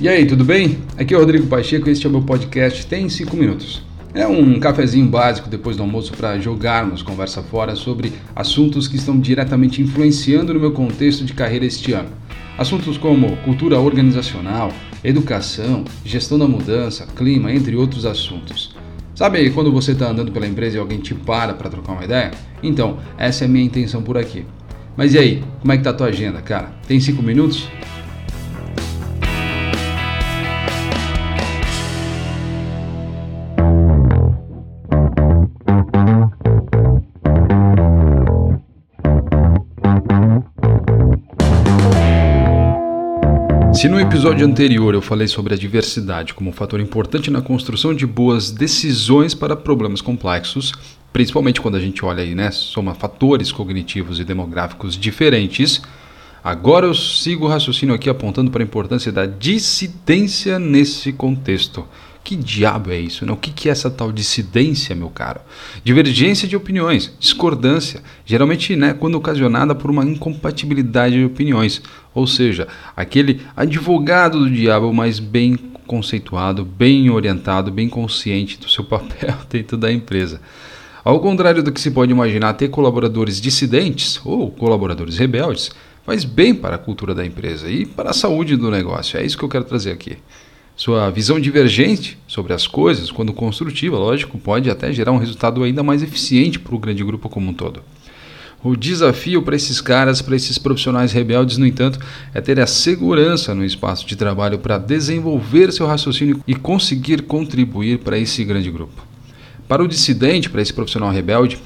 E aí, tudo bem? Aqui é o Rodrigo Pacheco e este é o meu podcast Tem 5 Minutos. É um cafezinho básico depois do almoço para jogarmos conversa fora sobre assuntos que estão diretamente influenciando no meu contexto de carreira este ano. Assuntos como cultura organizacional, educação, gestão da mudança, clima, entre outros assuntos. Sabe quando você está andando pela empresa e alguém te para para trocar uma ideia? Então, essa é a minha intenção por aqui. Mas e aí, como é que tá a tua agenda, cara? Tem 5 minutos? Se no episódio anterior eu falei sobre a diversidade como um fator importante na construção de boas decisões para problemas complexos, principalmente quando a gente olha aí, né, soma fatores cognitivos e demográficos diferentes, agora eu sigo o raciocínio aqui apontando para a importância da dissidência nesse contexto. Que diabo é isso? Né? O que é essa tal dissidência, meu caro? Divergência de opiniões, discordância, geralmente né, quando ocasionada por uma incompatibilidade de opiniões, ou seja, aquele advogado do diabo, mas bem conceituado, bem orientado, bem consciente do seu papel dentro da empresa. Ao contrário do que se pode imaginar, ter colaboradores dissidentes ou colaboradores rebeldes faz bem para a cultura da empresa e para a saúde do negócio. É isso que eu quero trazer aqui. Sua visão divergente sobre as coisas, quando construtiva, lógico, pode até gerar um resultado ainda mais eficiente para o grande grupo como um todo. O desafio para esses caras, para esses profissionais rebeldes, no entanto, é ter a segurança no espaço de trabalho para desenvolver seu raciocínio e conseguir contribuir para esse grande grupo. Para o dissidente, para esse profissional rebelde,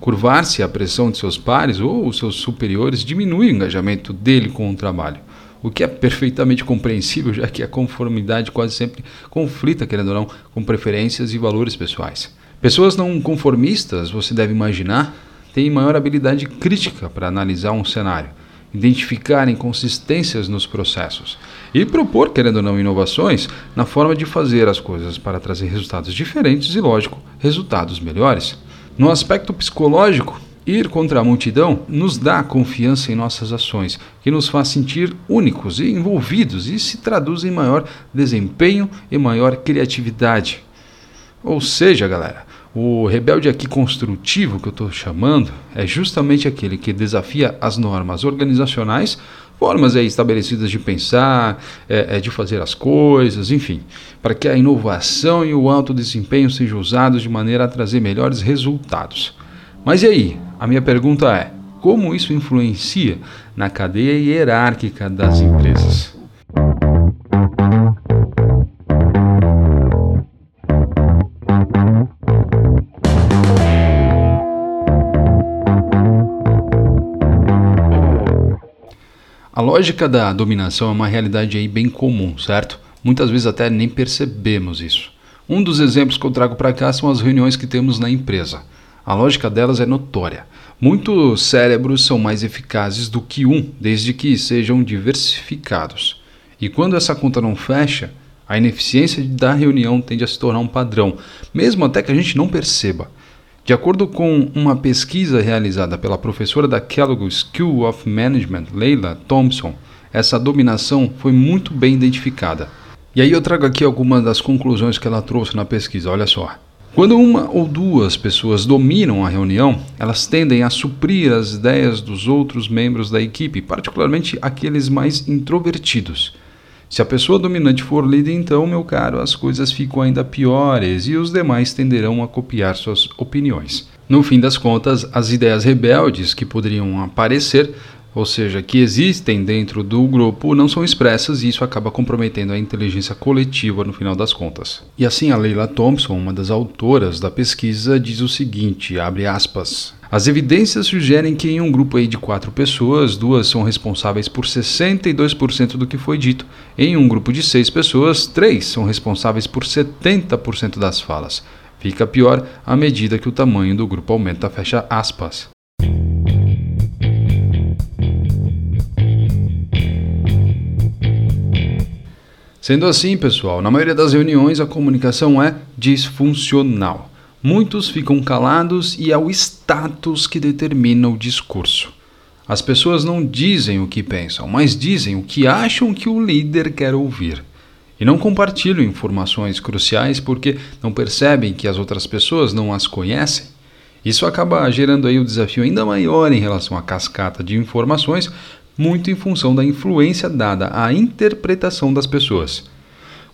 curvar-se à pressão de seus pares ou seus superiores diminui o engajamento dele com o trabalho o que é perfeitamente compreensível, já que a conformidade quase sempre conflita, querendo ou não, com preferências e valores pessoais. Pessoas não conformistas, você deve imaginar, têm maior habilidade crítica para analisar um cenário, identificar inconsistências nos processos e propor, querendo ou não, inovações na forma de fazer as coisas para trazer resultados diferentes e, lógico, resultados melhores. No aspecto psicológico, Ir contra a multidão nos dá confiança em nossas ações, que nos faz sentir únicos e envolvidos e se traduz em maior desempenho e maior criatividade. Ou seja, galera, o rebelde aqui construtivo que eu estou chamando é justamente aquele que desafia as normas organizacionais, formas aí estabelecidas de pensar, é, é, de fazer as coisas, enfim, para que a inovação e o alto desempenho sejam usados de maneira a trazer melhores resultados. Mas e aí? A minha pergunta é: como isso influencia na cadeia hierárquica das empresas? A lógica da dominação é uma realidade aí bem comum, certo? Muitas vezes até nem percebemos isso. Um dos exemplos que eu trago para cá são as reuniões que temos na empresa. A lógica delas é notória. Muitos cérebros são mais eficazes do que um, desde que sejam diversificados. E quando essa conta não fecha, a ineficiência da reunião tende a se tornar um padrão, mesmo até que a gente não perceba. De acordo com uma pesquisa realizada pela professora da Kellogg School of Management, Leila Thompson, essa dominação foi muito bem identificada. E aí eu trago aqui algumas das conclusões que ela trouxe na pesquisa, olha só. Quando uma ou duas pessoas dominam a reunião, elas tendem a suprir as ideias dos outros membros da equipe, particularmente aqueles mais introvertidos. Se a pessoa dominante for líder, então, meu caro, as coisas ficam ainda piores e os demais tenderão a copiar suas opiniões. No fim das contas, as ideias rebeldes que poderiam aparecer ou seja, que existem dentro do grupo, não são expressas e isso acaba comprometendo a inteligência coletiva no final das contas. E assim a Leila Thompson, uma das autoras da pesquisa, diz o seguinte, abre aspas, as evidências sugerem que em um grupo aí de quatro pessoas, duas são responsáveis por 62% do que foi dito. Em um grupo de seis pessoas, três são responsáveis por 70% das falas. Fica pior à medida que o tamanho do grupo aumenta, fecha aspas. Sendo assim, pessoal, na maioria das reuniões a comunicação é disfuncional. Muitos ficam calados e é o status que determina o discurso. As pessoas não dizem o que pensam, mas dizem o que acham que o líder quer ouvir. e não compartilham informações cruciais porque não percebem que as outras pessoas não as conhecem. Isso acaba gerando aí um desafio ainda maior em relação à cascata de informações, muito em função da influência dada à interpretação das pessoas.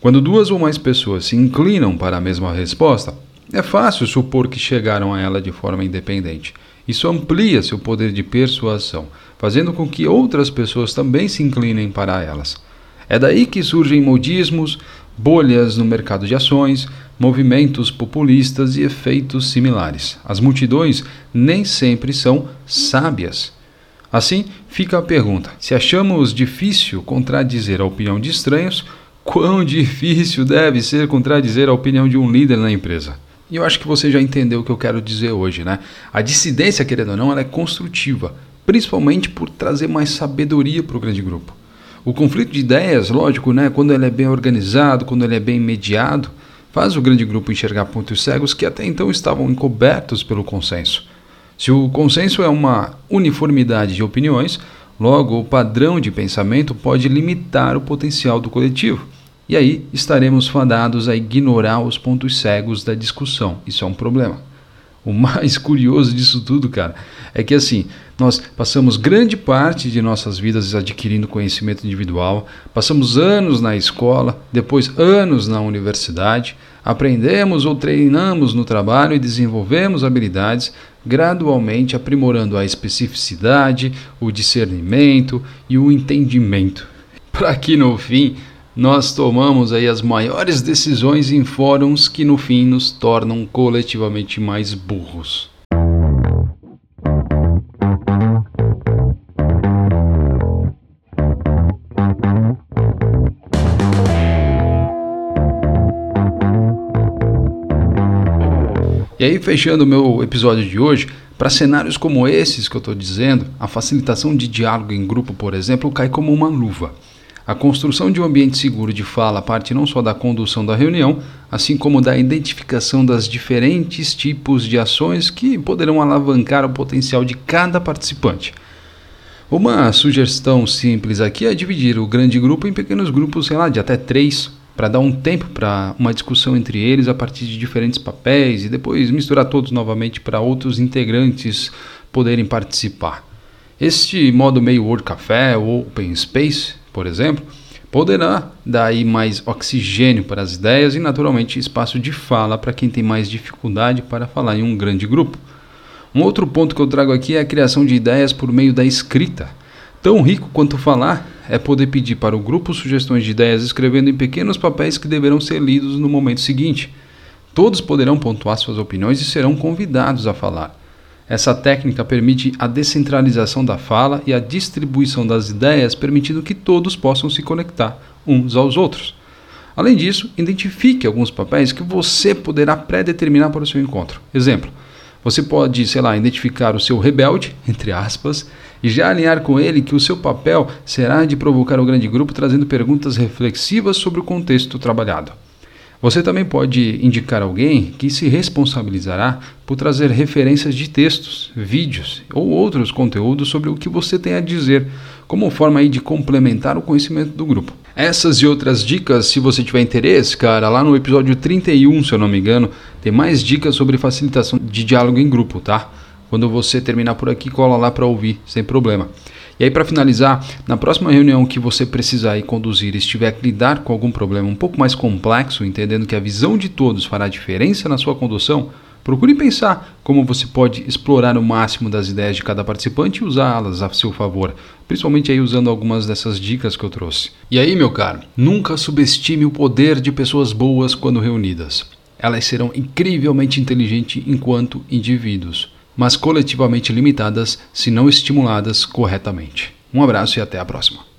Quando duas ou mais pessoas se inclinam para a mesma resposta, é fácil supor que chegaram a ela de forma independente. Isso amplia seu poder de persuasão, fazendo com que outras pessoas também se inclinem para elas. É daí que surgem modismos, bolhas no mercado de ações, movimentos populistas e efeitos similares. As multidões nem sempre são sábias. Assim, fica a pergunta: se achamos difícil contradizer a opinião de estranhos, quão difícil deve ser contradizer a opinião de um líder na empresa? E eu acho que você já entendeu o que eu quero dizer hoje, né? A dissidência, querendo ou não, ela é construtiva, principalmente por trazer mais sabedoria para o grande grupo. O conflito de ideias, lógico, né, quando ele é bem organizado, quando ele é bem mediado, faz o grande grupo enxergar pontos cegos que até então estavam encobertos pelo consenso. Se o consenso é uma uniformidade de opiniões, logo o padrão de pensamento pode limitar o potencial do coletivo. E aí estaremos fadados a ignorar os pontos cegos da discussão. Isso é um problema. O mais curioso disso tudo, cara, é que assim, nós passamos grande parte de nossas vidas adquirindo conhecimento individual, passamos anos na escola, depois anos na universidade, aprendemos ou treinamos no trabalho e desenvolvemos habilidades, gradualmente aprimorando a especificidade, o discernimento e o entendimento. Para que no fim nós tomamos aí as maiores decisões em fóruns que no fim nos tornam coletivamente mais burros. E aí, fechando o meu episódio de hoje, para cenários como esses que eu estou dizendo, a facilitação de diálogo em grupo, por exemplo, cai como uma luva. A construção de um ambiente seguro de fala parte não só da condução da reunião, assim como da identificação das diferentes tipos de ações que poderão alavancar o potencial de cada participante. Uma sugestão simples aqui é dividir o grande grupo em pequenos grupos, sei lá, de até três, para dar um tempo para uma discussão entre eles a partir de diferentes papéis e depois misturar todos novamente para outros integrantes poderem participar. Este modo meio Word Café ou Open Space por exemplo, poderá dar aí mais oxigênio para as ideias e, naturalmente, espaço de fala para quem tem mais dificuldade para falar em um grande grupo. Um outro ponto que eu trago aqui é a criação de ideias por meio da escrita. Tão rico quanto falar é poder pedir para o grupo sugestões de ideias escrevendo em pequenos papéis que deverão ser lidos no momento seguinte. Todos poderão pontuar suas opiniões e serão convidados a falar. Essa técnica permite a descentralização da fala e a distribuição das ideias, permitindo que todos possam se conectar uns aos outros. Além disso, identifique alguns papéis que você poderá pré-determinar para o seu encontro. Exemplo: você pode, sei lá, identificar o seu rebelde, entre aspas, e já alinhar com ele que o seu papel será de provocar o grande grupo trazendo perguntas reflexivas sobre o contexto trabalhado. Você também pode indicar alguém que se responsabilizará por trazer referências de textos, vídeos ou outros conteúdos sobre o que você tem a dizer, como forma de complementar o conhecimento do grupo. Essas e outras dicas, se você tiver interesse, cara, lá no episódio 31, se eu não me engano, tem mais dicas sobre facilitação de diálogo em grupo, tá? Quando você terminar por aqui, cola lá para ouvir, sem problema. E aí, para finalizar, na próxima reunião que você precisar ir conduzir e estiver que lidar com algum problema um pouco mais complexo, entendendo que a visão de todos fará diferença na sua condução, procure pensar como você pode explorar o máximo das ideias de cada participante e usá-las a seu favor, principalmente aí usando algumas dessas dicas que eu trouxe. E aí, meu caro, nunca subestime o poder de pessoas boas quando reunidas. Elas serão incrivelmente inteligentes enquanto indivíduos mas coletivamente limitadas se não estimuladas corretamente. Um abraço e até a próxima.